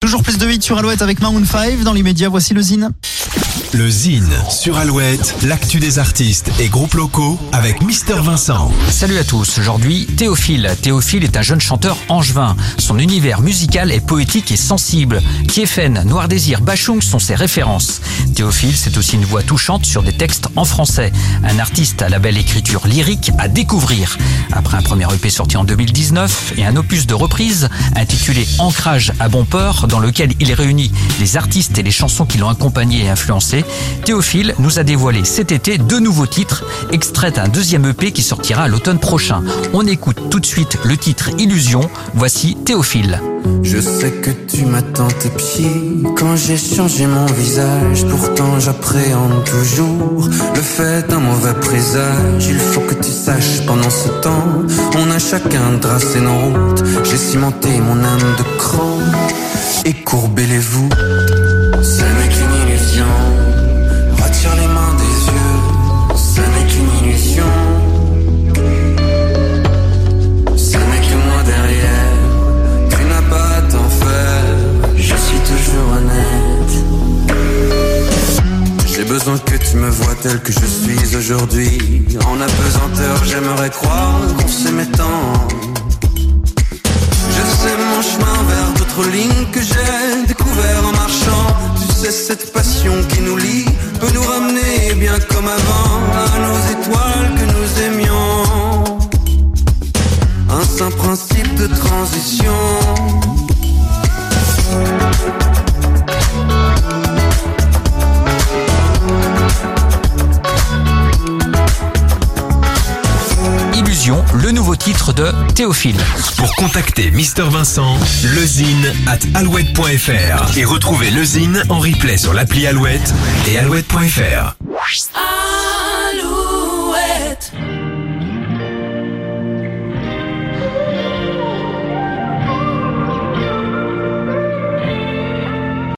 Toujours plus de 8 sur Alouette avec Maroon 5. Dans l'immédiat, voici le Zine. Le Zine sur Alouette, l'actu des artistes et groupes locaux avec Mister Vincent. Salut à tous, aujourd'hui Théophile. Théophile est un jeune chanteur angevin. Son univers musical est poétique et sensible. Kiefen, Noir Désir, Bachung sont ses références. Théophile, c'est aussi une voix touchante sur des textes en français. Un artiste à la belle écriture lyrique à découvrir. Après un premier EP sorti en 2019 et un opus de reprise intitulé Ancrage à bon port dans lequel il réunit les artistes et les chansons qui l'ont accompagné et influencé, Théophile nous a dévoilé cet été deux nouveaux titres, extraits d'un deuxième EP qui sortira l'automne prochain. On écoute tout de suite le titre Illusion. Voici Théophile. Je sais que tu m'attends tes pieds quand j'ai changé mon visage. Pourtant, j'appréhende toujours le fait d'un mauvais présage. Il faut que tu saches, pendant ce temps, on a chacun tracé nos routes. J'ai cimenté mon âme de cran et courbé les voûtes. Besoin que tu me vois tel que je suis aujourd'hui. En apesanteur, j'aimerais croire qu'on s'aimait tant. Je sais mon chemin vers d'autres lignes que j'ai découvert en marchant. Tu sais, cette passion qui nous lie peut nous ramener bien comme avant à nos étoiles que nous aimions. Un saint principe de transition. Le nouveau titre de Théophile. Pour contacter Mister Vincent, lezine at alouette.fr et retrouver le Zine en replay sur l'appli Alouette et alouette.fr.